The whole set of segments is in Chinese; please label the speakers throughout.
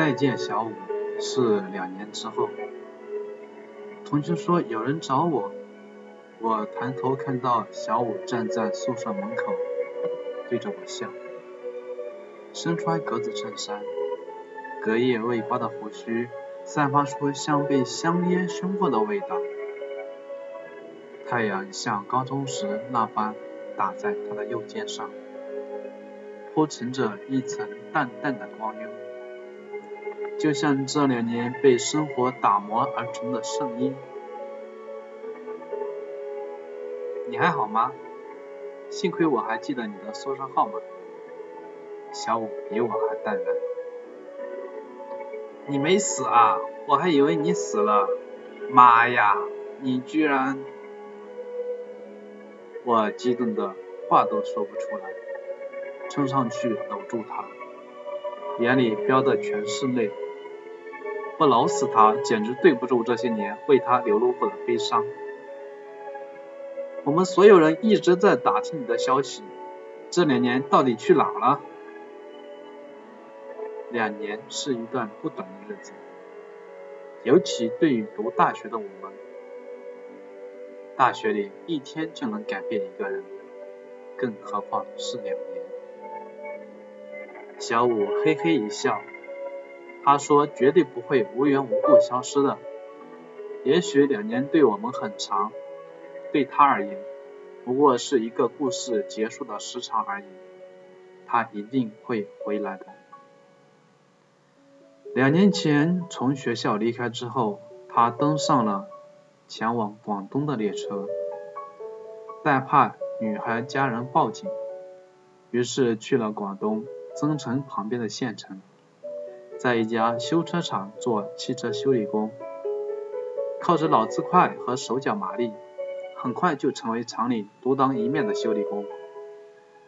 Speaker 1: 再见小五是两年之后，同学说有人找我，我抬头看到小五站在宿舍门口，对着我笑，身穿格子衬衫，隔夜未刮的胡须散发出像被香烟熏过的味道，太阳像高中时那般打在他的右肩上，铺陈着一层淡淡的光晕。就像这两年被生活打磨而成的圣婴。你还好吗？幸亏我还记得你的宿舍号码。小五比我还淡然。你没死啊？我还以为你死了。妈呀！你居然……我激动的话都说不出来，冲上去搂住他，眼里飙的全是泪。不老死他，简直对不住这些年为他流露过的悲伤。我们所有人一直在打听你的消息，这两年到底去哪了？两年是一段不短的日子，尤其对于读大学的我们，大学里一天就能改变一个人，更何况是两年。小五嘿嘿一笑。他说：“绝对不会无缘无故消失的。也许两年对我们很长，对他而言，不过是一个故事结束的时长而已。他一定会回来的。”两年前从学校离开之后，他登上了前往广东的列车，但怕女孩家人报警，于是去了广东增城旁边的县城。在一家修车厂做汽车修理工，靠着脑子快和手脚麻利，很快就成为厂里独当一面的修理工。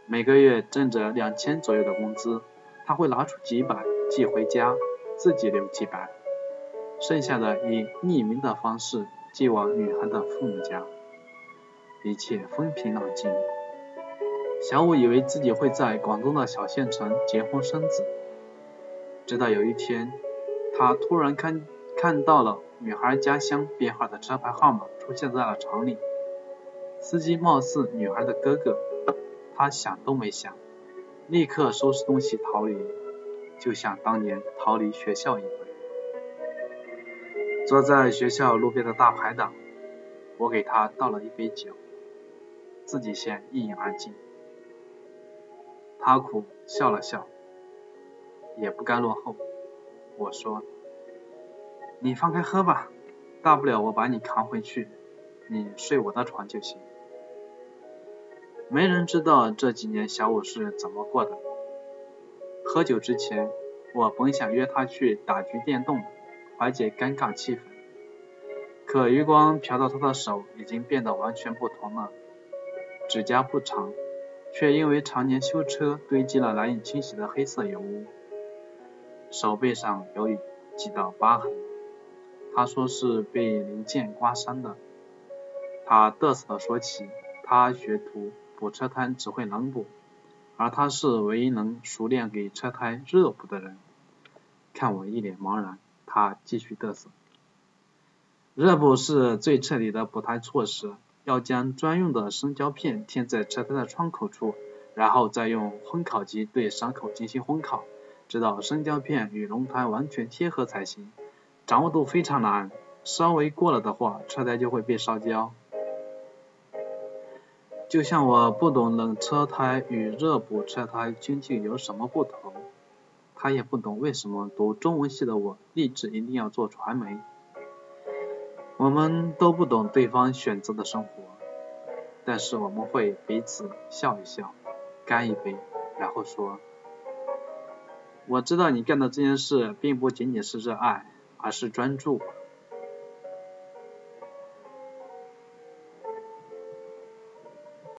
Speaker 1: 每个月挣着两千左右的工资，他会拿出几百寄回家，自己留几百，剩下的以匿名的方式寄往女孩的父母家。一切风平浪静。小五以为自己会在广东的小县城结婚生子。直到有一天，他突然看看到了女孩家乡编号的车牌号码出现在了厂里，司机貌似女孩的哥哥，他想都没想，立刻收拾东西逃离，就像当年逃离学校一样。坐在学校路边的大排档，我给他倒了一杯酒，自己先一饮而尽。他苦笑了笑。也不甘落后，我说：“你放开喝吧，大不了我把你扛回去，你睡我的床就行。”没人知道这几年小五是怎么过的。喝酒之前，我本想约他去打局电动，缓解尴尬气氛，可余光瞟到他的手已经变得完全不同了，指甲不长，却因为常年修车堆积了难以清洗的黑色油污。手背上有几道疤痕，他说是被零件刮伤的。他得瑟地说起，他学徒补车胎只会冷补，而他是唯一能熟练给车胎热补的人。看我一脸茫然，他继续嘚瑟。热补是最彻底的补胎措施，要将专用的生胶片贴在车胎的窗口处，然后再用烘烤机对伤口进行烘烤。直到生胶片与轮胎完全贴合才行，掌握度非常难，稍微过了的话，车胎就会被烧焦。就像我不懂冷车胎与热补车胎究竟有什么不同，他也不懂为什么读中文系的我立志一定要做传媒。我们都不懂对方选择的生活，但是我们会彼此笑一笑，干一杯，然后说。我知道你干的这件事并不仅仅是热爱，而是专注。